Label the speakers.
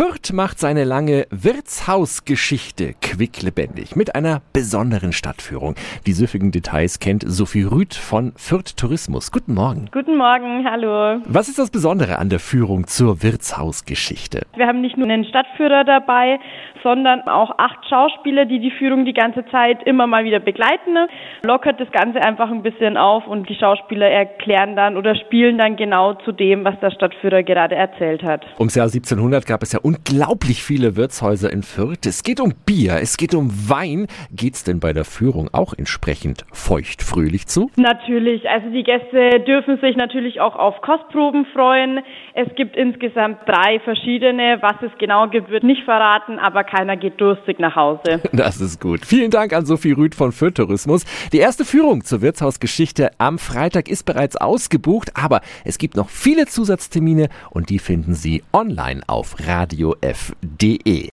Speaker 1: Fürth macht seine lange Wirtshausgeschichte quicklebendig mit einer besonderen Stadtführung. Die süffigen Details kennt Sophie Rüth von Fürth Tourismus. Guten Morgen.
Speaker 2: Guten Morgen, hallo.
Speaker 1: Was ist das Besondere an der Führung zur Wirtshausgeschichte?
Speaker 2: Wir haben nicht nur einen Stadtführer dabei, sondern auch acht Schauspieler, die die Führung die ganze Zeit immer mal wieder begleiten. Lockert das Ganze einfach ein bisschen auf und die Schauspieler erklären dann oder spielen dann genau zu dem, was der Stadtführer gerade erzählt hat.
Speaker 1: Ums Jahr 1700 gab es ja unglaublich viele Wirtshäuser in Fürth. Es geht um Bier, es geht um Wein. Geht's denn bei der Führung auch entsprechend feuchtfröhlich zu?
Speaker 2: Natürlich. Also die Gäste dürfen sich natürlich auch auf Kostproben freuen. Es gibt insgesamt drei verschiedene. Was es genau gibt, wird nicht verraten, aber keiner geht durstig nach Hause.
Speaker 1: Das ist gut. Vielen Dank an Sophie Rüth von Fürth Tourismus. Die erste Führung zur Wirtshausgeschichte am Freitag ist bereits ausgebucht, aber es gibt noch viele Zusatztermine und die finden Sie online auf radiof.de.